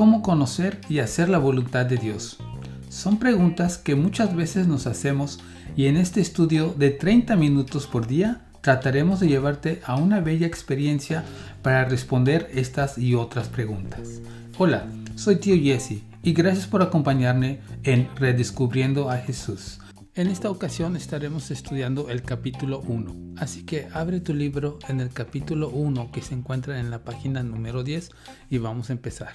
¿Cómo conocer y hacer la voluntad de Dios? Son preguntas que muchas veces nos hacemos y en este estudio de 30 minutos por día trataremos de llevarte a una bella experiencia para responder estas y otras preguntas. Hola, soy tío Jesse y gracias por acompañarme en Redescubriendo a Jesús. En esta ocasión estaremos estudiando el capítulo 1, así que abre tu libro en el capítulo 1 que se encuentra en la página número 10 y vamos a empezar.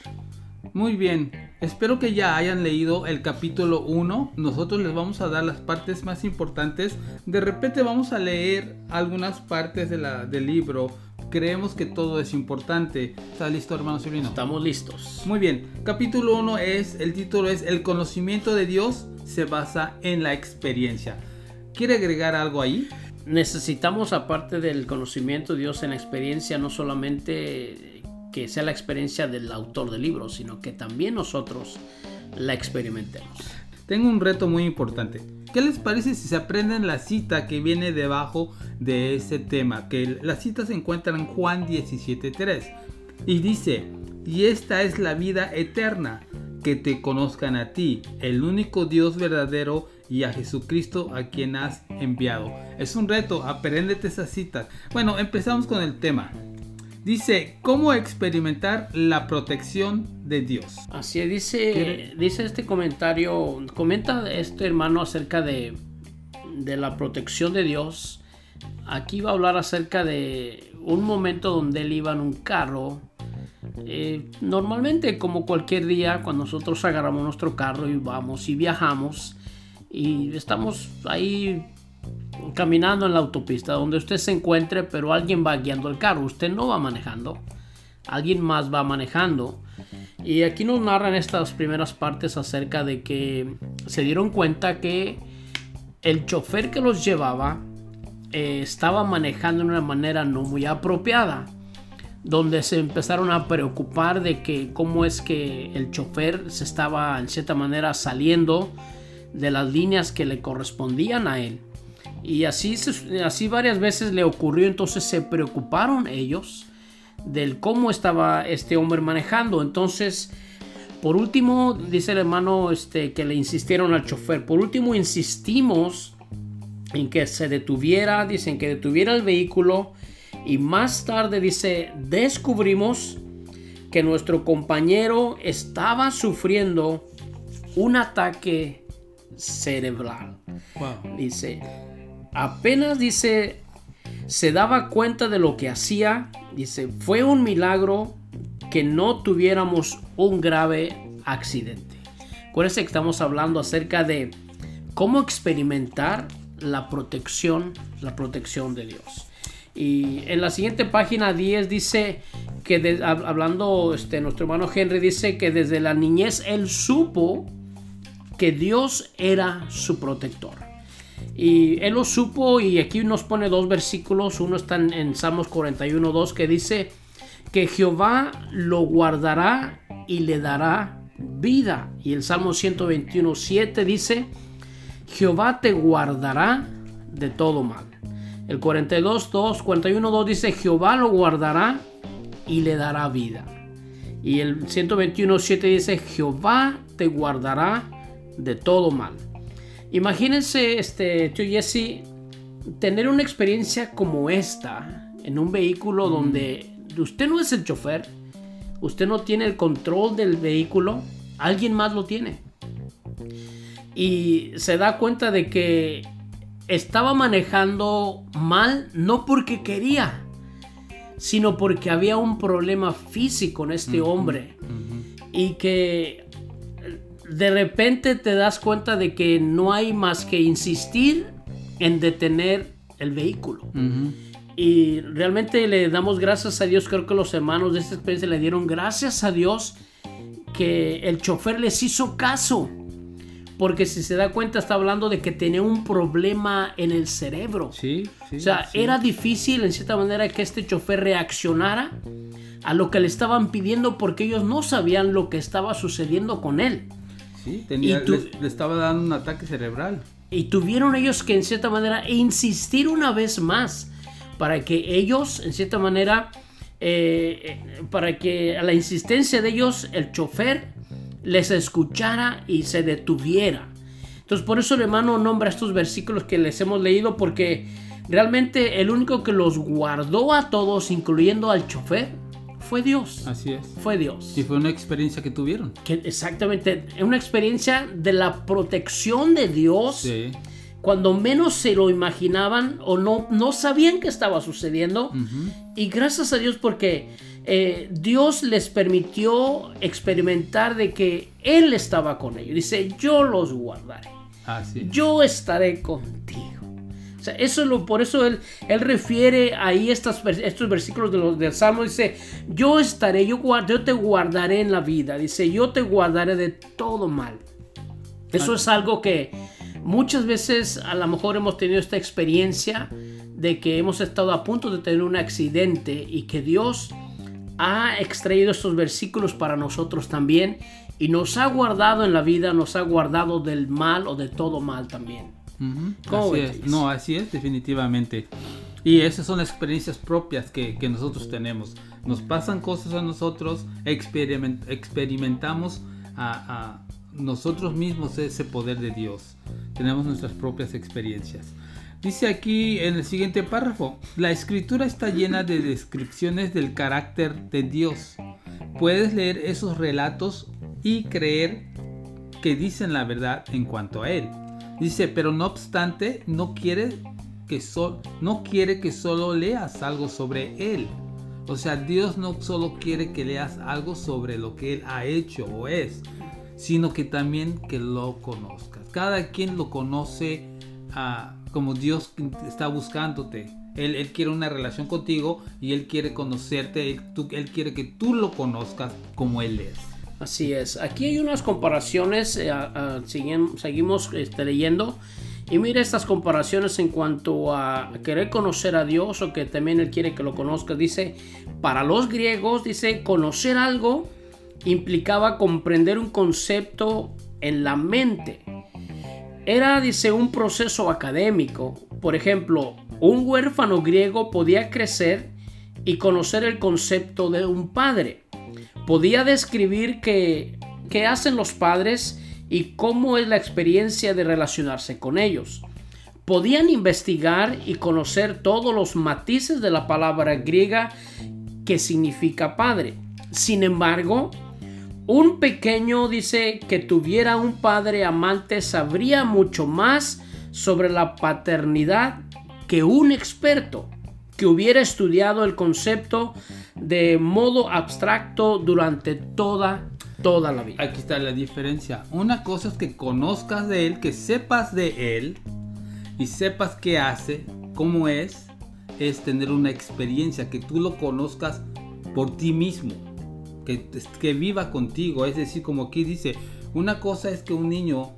Muy bien, espero que ya hayan leído el capítulo 1. Nosotros les vamos a dar las partes más importantes. De repente vamos a leer algunas partes de la, del libro. Creemos que todo es importante. ¿Está listo, hermano Silvino? Estamos listos. Muy bien, capítulo 1 es, el título es El conocimiento de Dios se basa en la experiencia. ¿Quiere agregar algo ahí? Necesitamos, aparte del conocimiento de Dios en la experiencia, no solamente que sea la experiencia del autor del libro, sino que también nosotros la experimentemos. Tengo un reto muy importante. ¿Qué les parece si se aprenden la cita que viene debajo de ese tema? Que la cita se encuentra en Juan 17.3 y dice, y esta es la vida eterna, que te conozcan a ti, el único Dios verdadero y a Jesucristo a quien has enviado. Es un reto, apréndete esa cita. Bueno, empezamos con el tema. Dice, ¿cómo experimentar la protección de Dios? Así dice, dice este comentario, comenta este hermano acerca de, de la protección de Dios. Aquí va a hablar acerca de un momento donde él iba en un carro. Eh, normalmente, como cualquier día, cuando nosotros agarramos nuestro carro y vamos y viajamos y estamos ahí caminando en la autopista, donde usted se encuentre, pero alguien va guiando el carro, usted no va manejando, alguien más va manejando. Y aquí nos narran estas primeras partes acerca de que se dieron cuenta que el chofer que los llevaba eh, estaba manejando de una manera no muy apropiada donde se empezaron a preocupar de que cómo es que el chofer se estaba en cierta manera saliendo de las líneas que le correspondían a él. Y así, así varias veces le ocurrió, entonces se preocuparon ellos del cómo estaba este hombre manejando. Entonces, por último, dice el hermano este, que le insistieron al chofer, por último insistimos en que se detuviera, dicen que detuviera el vehículo y más tarde dice, descubrimos que nuestro compañero estaba sufriendo un ataque cerebral. Dice, apenas dice, se daba cuenta de lo que hacía. Dice, fue un milagro que no tuviéramos un grave accidente. Acuérdense que estamos hablando acerca de cómo experimentar la protección, la protección de Dios. Y en la siguiente página 10 dice que hablando este, nuestro hermano Henry dice que desde la niñez él supo que Dios era su protector. Y él lo supo y aquí nos pone dos versículos. Uno está en, Salmos 41, 2 que dice que Jehová lo guardará y le dará vida. Y el Salmo 121, 7 dice, Jehová te guardará de todo mal. El 42, 2, 41, 2 dice, Jehová lo guardará y le dará vida. Y el 121, 7 dice, Jehová te guardará de todo mal. Imagínense, este, tío Jesse, tener una experiencia como esta en un vehículo donde usted no es el chofer, usted no tiene el control del vehículo, alguien más lo tiene. Y se da cuenta de que estaba manejando mal no porque quería, sino porque había un problema físico en este hombre. Y que de repente te das cuenta de que no hay más que insistir en detener el vehículo. Y realmente le damos gracias a Dios, creo que los hermanos de esta experiencia le dieron gracias a Dios que el chofer les hizo caso. Porque si se da cuenta está hablando de que tenía un problema en el cerebro. Sí, o sea, era difícil en cierta manera que este chofer reaccionara a lo que le estaban pidiendo porque ellos no sabían lo que estaba sucediendo con él. Sí, tenía, le, estaba dando un ataque cerebral. Y tuvieron ellos que en cierta manera insistir una vez más para que ellos en cierta manera eh, para que a la insistencia de ellos el chofer les escuchara y se detuviera. Entonces por eso el hermano nombra estos versículos que les hemos leído porque realmente el único que los guardó a todos, incluyendo al chofer, fue Dios. Así es. Fue Dios. Y fue una experiencia que tuvieron. Que exactamente, una experiencia de la protección de Dios. Sí. Cuando menos se lo imaginaban o no, no sabían que estaba sucediendo. Y gracias a Dios porque eh, Dios les permitió experimentar de que Él estaba con ellos. Dice, yo los guardaré. Así es. Yo estaré contigo. Sea, eso es lo, por eso él, él refiere ahí estas, estos versículos de los, del Salmo. Dice, yo estaré, yo, guard, yo te guardaré en la vida. Dice, yo te guardaré de todo mal. Eso es algo que muchas veces a lo mejor hemos tenido esta experiencia de que hemos estado a punto de tener un accidente y que Dios ha extraído estos versículos para nosotros también y nos ha guardado en la vida, nos ha guardado del mal o de todo mal también. ¿Cómo así es. No, así es, definitivamente. Y esas son experiencias propias que, que nosotros tenemos. Nos pasan cosas a nosotros, experiment, experimentamos a, a, nosotros mismos ese poder de Dios. Tenemos nuestras propias experiencias. Dice aquí en el siguiente párrafo, la escritura está llena de descripciones del carácter de Dios. Puedes leer esos relatos y creer que dicen la verdad en cuanto a Él. Dice, pero no obstante, no quiere que, so no quiere que solo leas algo sobre Él. O sea, Dios no solo quiere que leas algo sobre lo que Él ha hecho o es, sino que también que lo conozcas. Cada quien lo conoce uh, como Dios está buscándote. Él, él, quiere una relación contigo y Él quiere conocerte, él, tú, él quiere que tú lo conozcas como Él es. Así es. Aquí hay unas comparaciones, eh, seguimos, este, leyendo. Y mira estas comparaciones en cuanto a querer conocer a Dios o que también Él quiere que lo conozcas. Dice, para los griegos, dice, conocer algo implicaba comprender un concepto en la mente. Era, dice, un proceso académico. Por ejemplo, un huérfano griego podía crecer y conocer el concepto de un padre. Podía describir qué, hacen los padres y cómo es la experiencia de relacionarse con ellos. Podían investigar y conocer todos los matices de la palabra griega que significa padre. Sin embargo, un pequeño dice que tuviera un padre amante sabría mucho más sobre la paternidad que un experto que hubiera estudiado el concepto de modo abstracto durante toda toda la vida. Aquí está la diferencia. Una cosa es que conozcas de él, que sepas de él y sepas qué hace, cómo es, es tener una experiencia, que tú lo conozcas por ti mismo, que, que viva contigo. Es decir, como aquí dice, una cosa es que un niño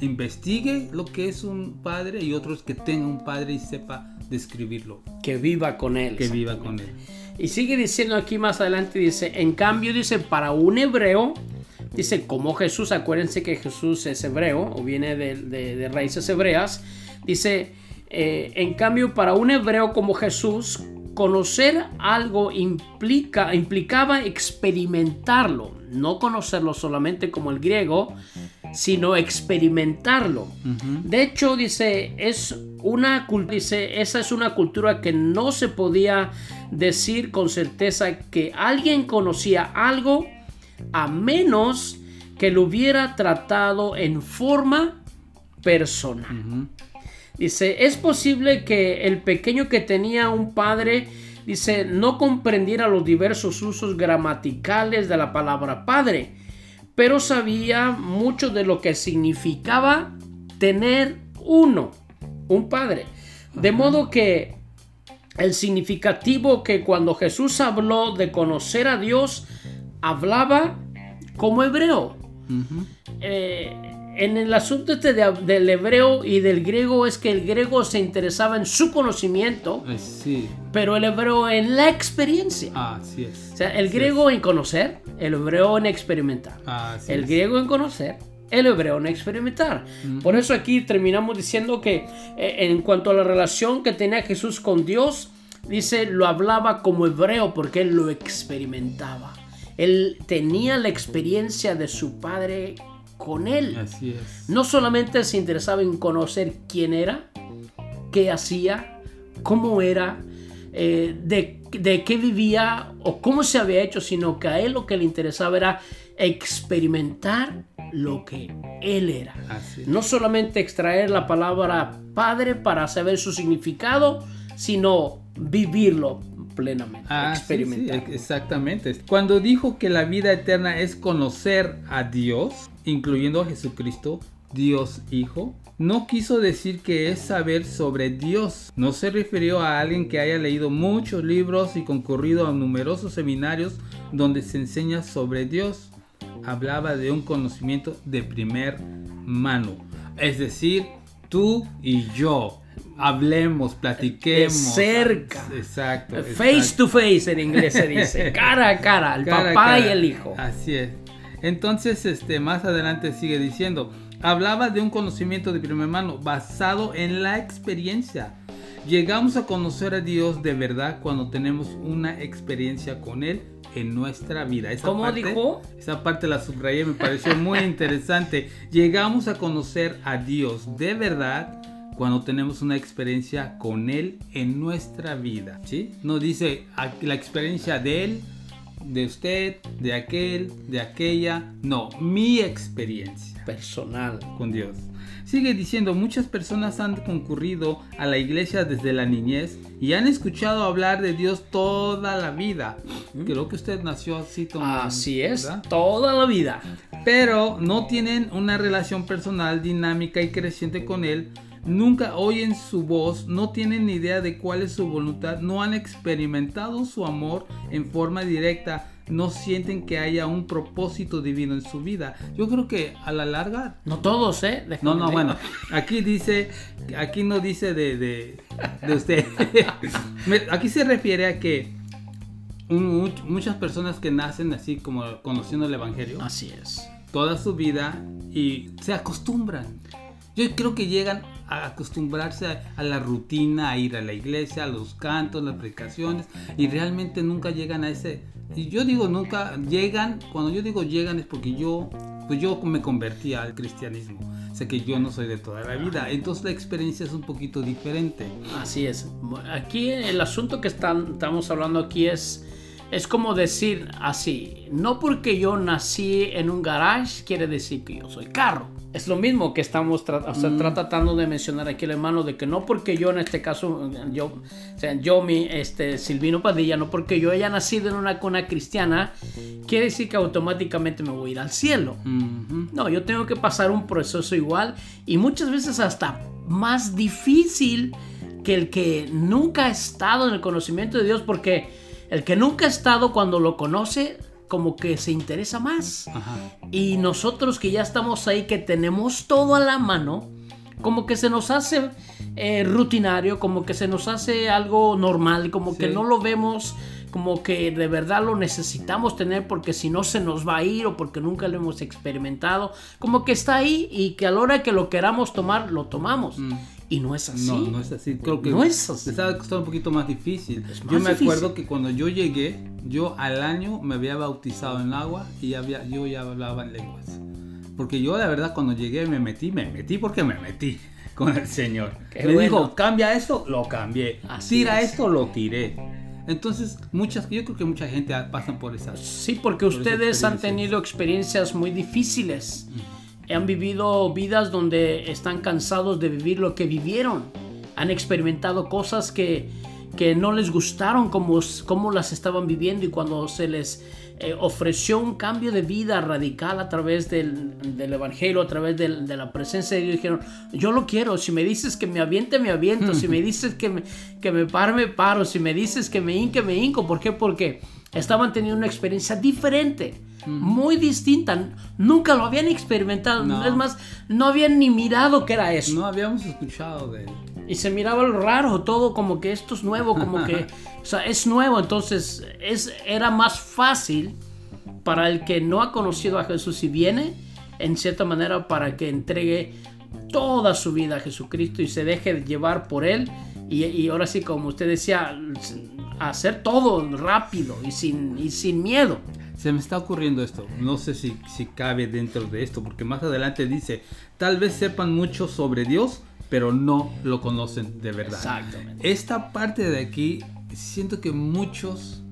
investigue lo que es un padre y otro es que tenga un padre y sepa describirlo. Que viva con él. Que viva con él. Y sigue diciendo aquí más adelante, dice, en cambio, dice, para un hebreo, dice, como Jesús, acuérdense que Jesús es hebreo o viene de, de, de raíces hebreas, dice, eh, en cambio, para un hebreo como Jesús, conocer algo implica, implicaba experimentarlo, no conocerlo solamente como el griego, sino experimentarlo. Uh -huh. De hecho, dice, es una dice, esa es una cultura que no se podía decir con certeza que alguien conocía algo a menos que lo hubiera tratado en forma personal. Uh -huh. Dice, es posible que el pequeño que tenía un padre, dice, no comprendiera los diversos usos gramaticales de la palabra padre, pero sabía mucho de lo que significaba tener uno, un padre. De modo que el significativo que cuando Jesús habló de conocer a Dios, hablaba como hebreo. Uh -huh. eh, en el asunto este de, del hebreo y del griego es que el griego se interesaba en su conocimiento, sí. pero el hebreo en la experiencia. Ah, así es. O sea, el así griego es. en conocer, el hebreo en experimentar. Ah, el es. griego en conocer, el hebreo en experimentar. Uh -huh. Por eso aquí terminamos diciendo que eh, en cuanto a la relación que tenía Jesús con Dios, dice, lo hablaba como hebreo porque él lo experimentaba. Él tenía la experiencia de su padre con él. Así es. No solamente se interesaba en conocer quién era, qué hacía, cómo era, eh, de, de, qué vivía o cómo se había hecho, sino que a él lo que le interesaba era experimentar lo que él era. No solamente extraer la palabra padre para saber su significado, sino vivirlo plenamente, ah, experimentar. exactamente. Cuando dijo que la vida eterna es conocer a Dios, incluyendo a Jesucristo, Dios Hijo, no quiso decir que es saber sobre Dios. No se refirió a alguien que haya leído muchos libros y concurrido a numerosos seminarios donde se enseña sobre Dios. Hablaba de un conocimiento de primer mano. Es decir, tú y yo. Hablemos, platiquemos. cerca. Exacto. Face to face en inglés se dice. Cara a cara, el papá y el hijo. Así es. Entonces, este, más adelante sigue diciendo, hablaba de un conocimiento de primer mano basado en la experiencia. Llegamos a conocer a Dios de verdad cuando tenemos una experiencia con Él en nuestra vida. Esa ¿Cómo dijo? Esa parte la subrayé, me pareció muy interesante. Llegamos a conocer a Dios de verdad cuando tenemos una experiencia con Él en nuestra vida. ¿sí? No dice la experiencia de Él de usted, de aquel, de aquella. No, mi experiencia. Personal. Con Dios. Sigue diciendo, muchas personas han concurrido a la iglesia desde la niñez y han escuchado hablar de Dios toda la vida. Creo que usted nació así. así es, toda la vida. Pero no tienen una relación personal dinámica y creciente con Él nunca oyen su voz, no tienen ni idea de cuál es su voluntad, no han experimentado su amor en forma directa, no sienten que haya un propósito divino en su vida. Yo creo que a la larga... No todos, ¿eh? no, no, bueno, aquí dice, aquí no dice de, de, usted. aquí se refiere a que muchas personas que nacen así como conociendo el Evangelio. Así es. Toda su vida y se acostumbran. Yo creo que llegan a acostumbrarse a, la rutina, a ir a la iglesia, a los cantos, las predicaciones, y realmente nunca llegan a ese. Y yo digo nunca llegan, cuando yo digo llegan es porque yo, pues yo me convertí al cristianismo. Sé que yo no soy de toda la vida, entonces la experiencia es un poquito diferente. Así es. Aquí el asunto que están, estamos hablando aquí es es como decir así, no porque yo nací en un garage quiere decir que yo soy carro. Es lo mismo que estamos mm. tratando de mencionar aquí el hermano, de que no porque yo en este caso, yo, o sea, yo, mi, este, Silvino Padilla, no porque yo haya nacido en una cuna cristiana, quiere decir que automáticamente me voy a ir al cielo. No, yo tengo que pasar un proceso igual y muchas veces hasta más difícil que el que nunca ha estado en el conocimiento de Dios, porque el que nunca ha estado cuando lo conoce, como que se interesa más. Y nosotros que ya estamos ahí, que tenemos todo a la mano, como que se nos hace eh, rutinario, como que se nos hace algo normal, como que no lo vemos como que de verdad lo necesitamos tener porque si no se nos va a ir o porque nunca lo hemos experimentado, como que está ahí y que a la hora que lo queramos tomar, lo tomamos. Mm. Y no es así. No, no es así. Creo que no es así. estaba costando un poquito más difícil. yo me acuerdo que cuando yo llegué, yo al año me había bautizado en agua y había, yo ya hablaba en lenguas. Porque yo la verdad cuando llegué me metí, me metí porque me metí con el Señor. me dijo, cambia esto, lo cambié. Tira esto, lo tiré. Entonces, muchas, yo creo que mucha gente pasa por esas. Sí, porque ustedes han tenido experiencias muy difíciles han vivido vidas donde están cansados de vivir lo que vivieron. Han experimentado cosas que, que no les gustaron como, como las estaban viviendo y cuando se les eh, ofreció un cambio de vida radical a través del, del Evangelio, a través del, de la presencia de Dios, dijeron, yo lo quiero, si me dices que me aviente, me aviento, si me dices que me, que me pare, me paro, si me dices que me hinque, me hinco. ¿Por qué? Porque estaban teniendo una experiencia diferente muy distinta. Nunca lo habían experimentado. Es más, no habían ni mirado que era eso. No habíamos escuchado de él. Y se miraba lo raro, todo como que esto es nuevo, como que, o sea, es nuevo. Entonces, es, era más fácil para el que no ha conocido a Jesús y viene, en cierta manera, para que entregue toda su vida a Jesucristo y se deje llevar por él Y, y ahora sí, como usted decía, hacer todo rápido y sin, y sin miedo. Se me está ocurriendo esto, no sé si, si cabe dentro de esto, porque más adelante dice, tal vez sepan mucho sobre Dios, pero no lo conocen de verdad. Exactamente. Esta parte de aquí, siento que muchos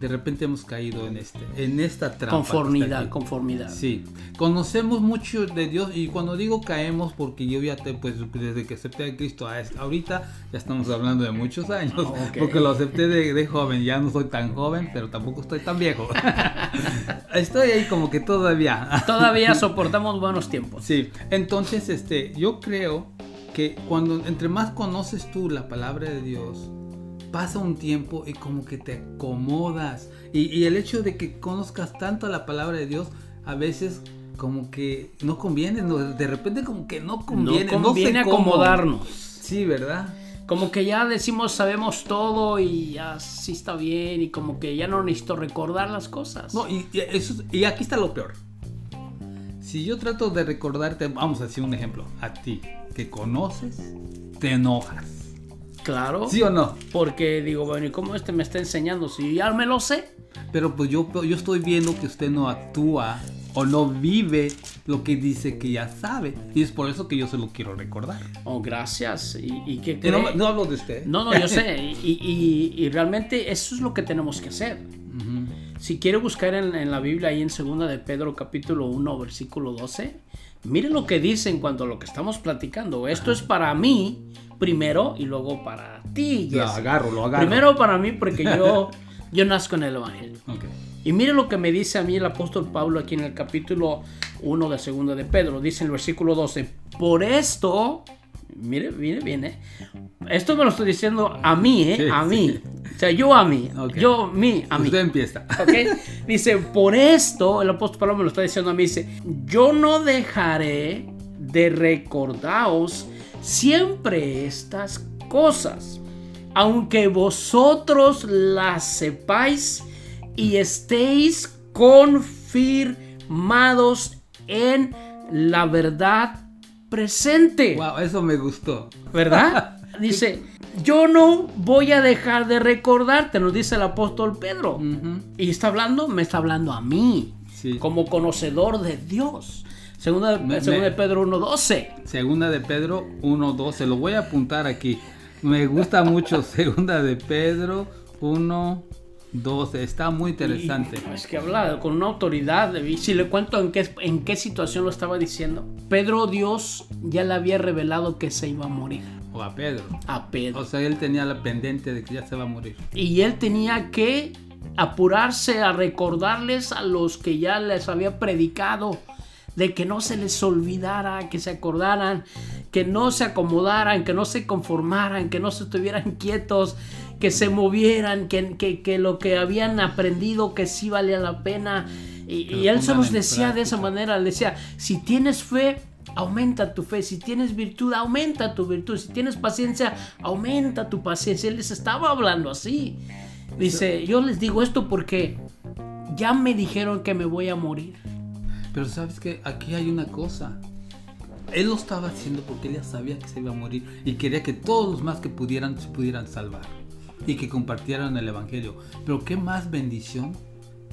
de repente hemos caído en este, en esta trampa. Conformidad, conformidad. Sí, conocemos mucho de Dios y cuando digo caemos, porque yo ya te, pues desde que acepté a Cristo a esta- ahorita, ya estamos hablando de muchos años, Ok. porque lo acepté de, de joven, ya no soy tan joven, pero tampoco estoy tan viejo. estoy ahí como que todavía. Todavía soportamos buenos tiempos. Sí, entonces este, yo creo que cuando entre más conoces tú la palabra de Dios, pasa un tiempo y como que te acomodas. Y, y el hecho de que conozcas tanto la palabra de Dios, a veces como que no conviene, no, de repente como que no conviene. no no conviene sé cómo. acomodarnos. Sí, ¿verdad? Como que ya decimos sabemos todo y ya sí está bien y como que ya no necesito recordar las cosas. No, y, y eso, y aquí está lo peor. Si yo trato de recordarte, vamos a decir un ejemplo, a ti que conoces, te enojas. Claro. ¿Sí o no? Porque digo, bueno, ¿y cómo este me está enseñando? Si ya me lo sé. Pero pues yo, yo estoy viendo que usted no actúa o no vive lo que dice que ya sabe. Y es por eso que yo se lo quiero recordar. Oh, gracias. ¿Y, y qué no, no hablo de usted. No, no, yo sé. Y, y- y realmente eso es lo que tenemos que hacer. Si quiere buscar en, en la Biblia, ahí en 2 de Pedro capítulo 1, versículo 12, mire lo que dice en cuanto a lo que estamos platicando. Esto es para mí primero y luego para ti. Lo Jesse. agarro, lo agarro. Primero para mí porque yo, yo nazco en el Evangelio. Ok. Y mire lo que me dice a mí el apóstol Pablo aquí en el capítulo 1 de 2 de Pedro. Dice en el versículo 12, por esto, mire, mire bien, ¿eh? Esto me lo estoy diciendo a mí, ¿eh? Sí, a sí. mí. O sea, yo a mí. Ok. Yo, mí, a mí. Usted empieza. ¿Ok? Dice, por esto, el apóstol Pablo me lo está diciendo a mí, dice, yo no dejaré de recordaros siempre estas cosas, aunque vosotros las sepáis y estéis confirmados en la verdad presente. Wow, eso me gustó. ¿Verdad? Dice, yo no voy a dejar de recordarte, nos dice el apóstol Pedro. Ujú. Y está hablando, me está hablando a mí, Sí. como conocedor de Dios. Segunda, Me- segunda me- de Pedro 1.12. Segunda de Pedro 1.12. Lo voy a apuntar aquí. Me gusta mucho Segunda de Pedro 1.12. Está muy interesante. Y, Es que habla con una autoridad. Y si le cuento en qué, en qué situación lo estaba diciendo. Pedro, Dios ya le había revelado que se iba a morir O a Pedro. a Pedro. O sea, él tenía la pendiente de que ya se va a morir. Y él tenía que apurarse a recordarles a los que ya les había predicado de que no se les olvidara, que se acordaran, que no se acomodaran, que no se conformaran, que no se estuvieran quietos, que se movieran, que, que- que lo que habían aprendido que sí valía la pena. Y, y él se los decía de esa manera, le decía, si tienes fe, aumenta tu fe, si tienes virtud, aumenta tu virtud, si tienes paciencia, aumenta tu paciencia. Él les estaba hablando así. Dice, yo les digo esto porque ya me dijeron que me voy a morir. Pero sabes que aquí hay una cosa. Él lo estaba haciendo porque él ya sabía que se iba a morir y quería que todos los más que pudieran se pudieran salvar y que compartieran el evangelio. Pero qué más bendición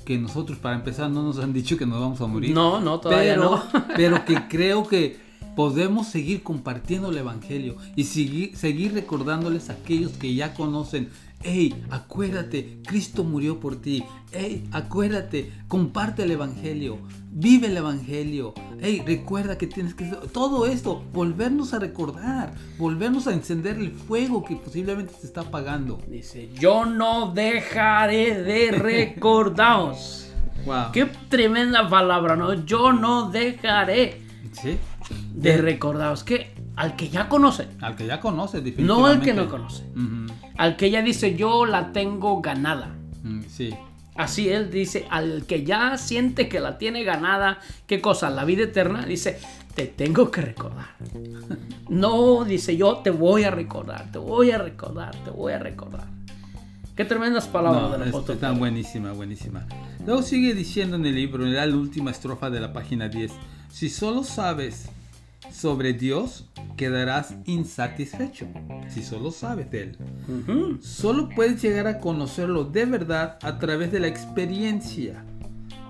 que nosotros para empezar no nos han dicho que nos vamos a morir. No, no, todavía pero, no. pero que creo que podemos seguir compartiendo el evangelio y seguir, seguir recordándoles a aquellos que ya conocen. Hey, acuérdate, Cristo murió por ti. Hey, acuérdate, comparte el evangelio, vive el evangelio. Hey, recuerda que tienes que todo esto, volvernos a recordar, volvernos a encender el fuego que posiblemente se está apagando. Dice, yo no dejaré de recordaros. Wow. Qué tremenda palabra, ¿no? Yo no dejaré Sí. de recordaros. Que al que ya conoce, Al que ya conoce, no definitivamente. al que no conoce. Al que ya dice, yo la tengo ganada. Mm, Sí. Así él dice, al que ya siente que la tiene ganada, ¿qué cosa? La vida eterna, dice, te tengo que recordar. No, dice, yo te voy a recordar, te voy a recordar, te voy a recordar. Qué tremendas palabras No, del apóstol. está Pablo. buenísima, buenísima. Luego sigue diciendo en el libro, en la última estrofa de la página 10, si solo sabes sobre Dios, quedarás insatisfecho si solo sabes de Él. Ujú. Solo puedes llegar a conocerlo de verdad a través de la experiencia.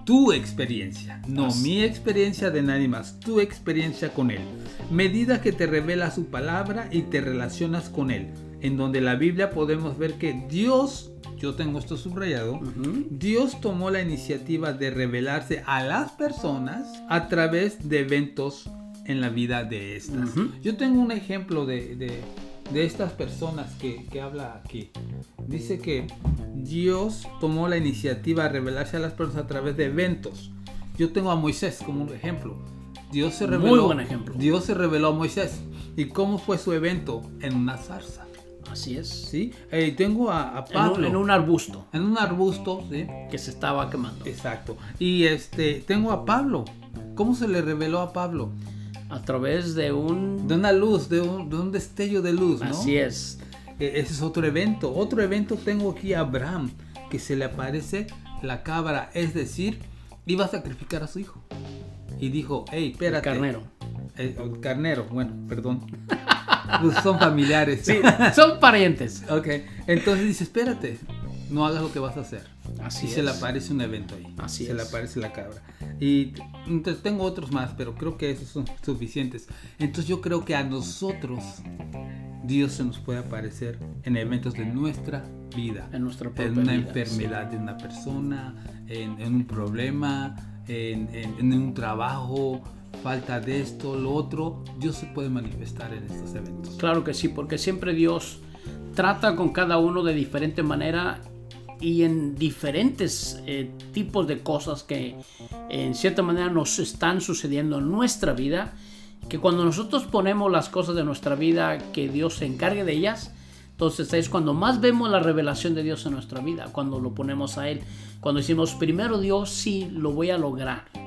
Tu experiencia, no Así. mi experiencia de nadie más, tu experiencia con Él. Medida que te revela su palabra y te relacionas con Él. En donde la Biblia podemos ver que Dios, yo tengo esto subrayado. Dios tomó la iniciativa de revelarse a las personas a través de eventos en la vida de estas. Yo tengo un ejemplo de, de- de estas personas que, que habla aquí. Dice que Dios tomó la iniciativa de revelarse a las personas a través de eventos. Yo tengo a Moisés como un ejemplo. Dios se Muy reveló. buen ejemplo. Dios se reveló a Moisés. ¿Y cómo fue su evento? En una zarza. Así es. ¿sí? Eh, tengo a, a En Pablo. un, en un arbusto en un arbusto, ¿sí? que se estaba quemando. Exacto. Y este, tengo a Pablo. ¿Cómo se le reveló a Pablo? A través de un... De una luz, de un, de un destello de luz, ¿no? Así es. E- Ese es otro evento. Otro evento tengo aquí a Abraham, que se le aparece la cabra, es decir, iba a sacrificar a su hijo. Y dijo, hey, espérate. carnero. Eh, el carnero, bueno, perdón. Pues son familiares. Sí, son parientes. ok, entonces dice, espérate, no hagas lo que vas a hacer. Así y es. se le aparece un evento ahí. Así se le aparece la cabra. Y entonces tengo otros más, pero creo que esos son suficientes. Entonces yo creo que a nosotros Dios se nos puede aparecer en eventos de nuestra vida. En nuestra En una vida, enfermedad de una persona, en, en un problema, en, en- en un trabajo, falta de esto, lo otro. Dios se puede manifestar en estos eventos. Claro que sí, porque siempre Dios trata con cada uno de diferente manera y en diferentes eh, tipos de cosas que en cierta manera nos están sucediendo en nuestra vida, que cuando nosotros ponemos las cosas de nuestra vida, que Dios se encargue de ellas, entonces es cuando más vemos la revelación de Dios en nuestra vida, cuando lo ponemos a Él, cuando decimos, primero Dios, sí, lo voy a lograr.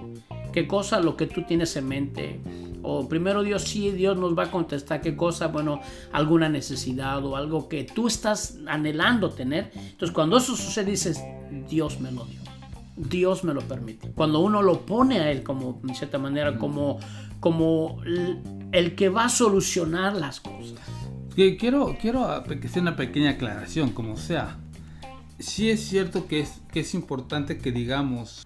¿Qué cosa lo que tú tienes en mente? O primero Dios, sí, Dios nos va a contestar qué cosa, bueno, alguna necesidad o algo que tú estás anhelando tener. Entonces cuando eso sucede dices, Dios me lo dio. Dios me lo permite. Cuando uno lo pone a Él como, en cierta manera, como, como el, que va a solucionar las cosas. Quiero, quiero que sea una pequeña aclaración, como sea. Sí es cierto que es, que es importante que digamos,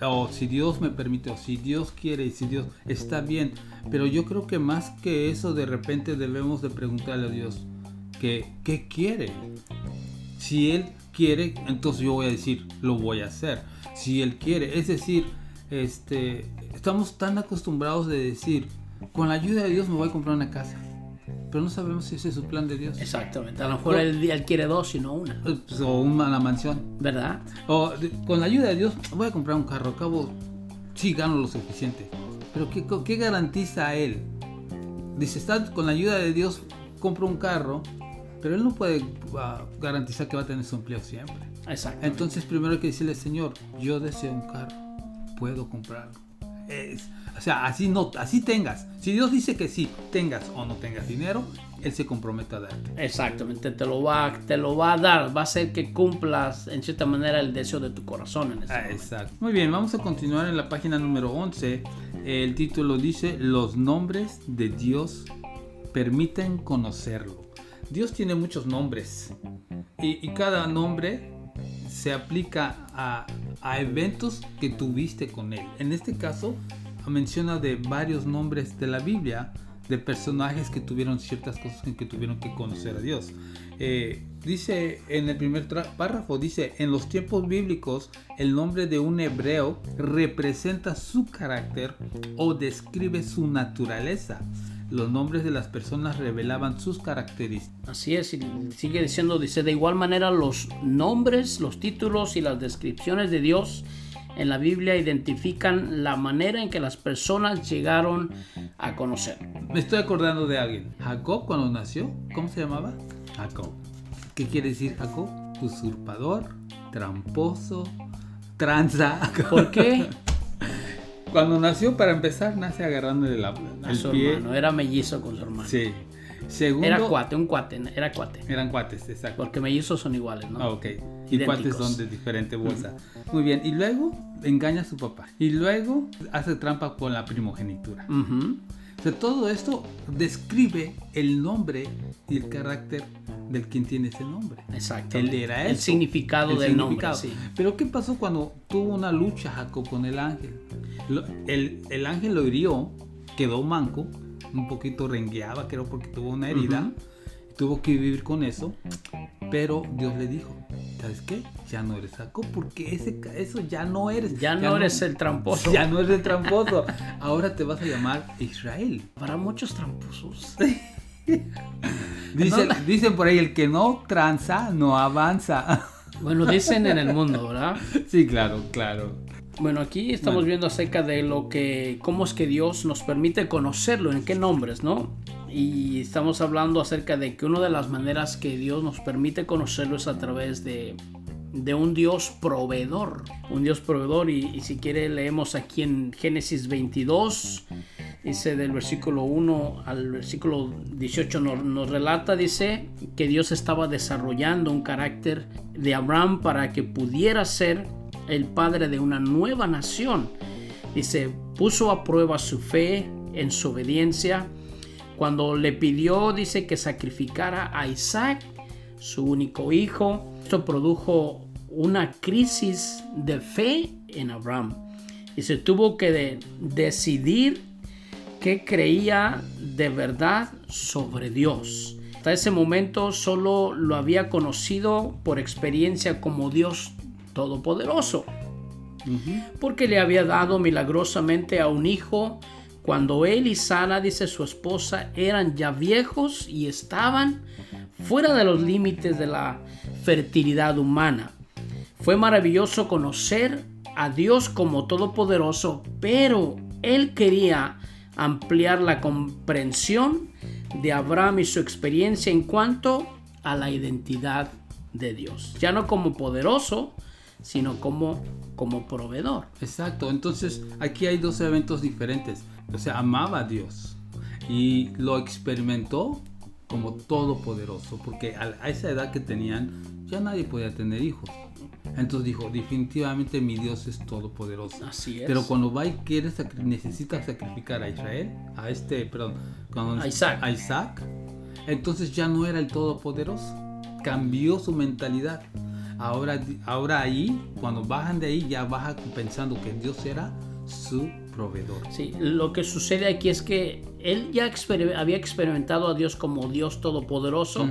o si Dios me permite, o si Dios quiere, y si Dios está bien. Pero yo creo que más que eso, de repente debemos de preguntarle a Dios, que, ¿qué quiere? Si Él quiere, entonces yo voy a decir, lo voy a hacer. Si Él quiere, es decir, este, estamos tan acostumbrados de decir, con la ayuda de Dios me voy a comprar una casa. Pero no sabemos si ese es su plan de Dios. Exactamente. A lo mejor él, él quiere dos y no una. Pues, O una mansión. ¿Verdad? O con la ayuda de Dios voy a comprar un carro. Cabo, sí gano lo suficiente. Pero ¿qué, qué garantiza a él? Dice, está con la ayuda de Dios, compro un carro. Pero él no puede ah, garantizar que va a tener su empleo siempre. Exacto. Entonces primero hay que decirle, Señor, yo deseo un carro, puedo comprarlo. Es- o sea, así no, así tengas. Si Dios dice que sí, tengas o no tengas dinero, Él se compromete a darte. Exactamente, te lo, va, te lo va a dar, va a hacer que cumplas en cierta manera el deseo de tu corazón en ese Ah, exacto. Muy bien, vamos a continuar en la página número 11. El título dice, los nombres de Dios permiten conocerlo. Dios tiene muchos nombres y, y cada nombre se aplica a, eventos que tuviste con Él. En este caso, menciona de varios nombres de la Biblia de personajes que tuvieron ciertas cosas en que tuvieron que conocer a Dios. Eh, dice en el primer párrafo, dice, en los tiempos bíblicos el nombre de un hebreo representa su carácter o describe su naturaleza. Los nombres de las personas revelaban sus características. Así es, y sigue diciendo, dice, de igual manera los nombres, los títulos y las descripciones de Dios en la Biblia identifican la manera en que las personas llegaron a conocer. Me estoy acordando de alguien. Jacob cuando nació, ¿cómo se llamaba? Jacob. ¿Qué quiere decir Jacob? Usurpador, tramposo, tranza. ¿Por qué? Cuando nació, para empezar, nace agarrándole la, A el su pie. hermano, era mellizo con su hermano. Sí. Segundo, Era cuate, un cuate, era cuate. eran cuates, exacto. Porque mellizos son iguales, ¿no? Ah, ok. Y Idénticos. cuates son de diferente bolsa. Muy bien. Y luego engaña a su papá. Y luego hace trampa con la primogenitura. Ujú. O todo esto describe el nombre y el carácter del quien tiene ese nombre. Exacto. Él era el significado del nombre. Pero ¿qué pasó cuando tuvo una lucha Jacob con el ángel? el, el, ángel lo hirió, quedó manco, un poquito rengueaba, creo, porque tuvo una herida. Tuvo que vivir con eso. Pero Dios le dijo, ¿sabes qué? Ya no eres Jacob, porque ese, eso ya no eres. Ya, no, eres el tramposo. Ya no eres el tramposo. Ahora te vas a llamar Israel. Para muchos tramposos. dicen, dicen por ahí, el que no tranza, no avanza. Bueno, dicen en el mundo, ¿verdad? Sí, claro, claro. Bueno, aquí estamos viendo acerca de lo que, cómo es que Dios nos permite conocerlo, en qué nombres, ¿no? Y estamos hablando acerca de que una de las maneras que Dios nos permite conocerlo es a través de, de un Dios proveedor. Un Dios proveedor, y, si quiere leemos aquí en Génesis 22, dice del versículo 1 al versículo 18 nos, relata, dice que Dios estaba desarrollando un carácter de Abraham para que pudiera ser el padre de una nueva nación. Dice, puso a prueba su fe en su obediencia cuando le pidió, dice, que sacrificara a Isaac, su único hijo. Esto produjo una crisis de fe en Abraham y se tuvo que decidir qué creía de verdad sobre Dios. Hasta ese momento solo lo había conocido por experiencia como Dios Todopoderoso, porque le había dado milagrosamente a un hijo cuando él y Sara, dice su esposa, eran ya viejos y estaban fuera de los límites de la fertilidad humana. Fue maravilloso conocer a Dios como todopoderoso, pero él quería ampliar la comprensión de Abraham y su experiencia en cuanto a la identidad de Dios. Ya no como poderoso, sino como, como proveedor. Exacto, entonces aquí hay dos eventos diferentes. O sea, amaba a Dios y lo experimentó como todopoderoso, porque a esa edad que tenían ya nadie podía tener hijos. Entonces dijo, definitivamente mi Dios es todopoderoso. Así es. Pero cuando va y quiere necesita sacrificar a Israel, a este, perdón, a Isaac. a Isaac, entonces ya no era el todopoderoso. Cambió su mentalidad. Ahora, ahora ahí, cuando bajan de ahí, ya baja pensando que Dios era su proveedor. Sí, lo que sucede aquí es que él ya había experimentado a Dios como Dios todopoderoso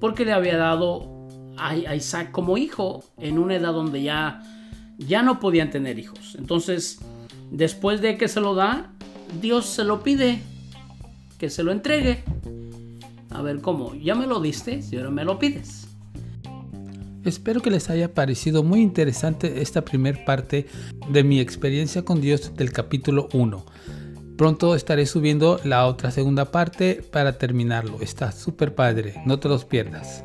porque le había dado a, Isaac como hijo en una edad donde ya, ya no podían tener hijos. Entonces, después de que se lo da, Dios se lo pide, que se lo entregue. A ver, ¿cómo? Ya me lo diste y ahora me lo pides. Espero que les haya parecido muy interesante esta primera parte de mi experiencia con Dios del capítulo 1. Pronto estaré subiendo la otra segunda parte para terminarlo. Está súper padre, no te los pierdas.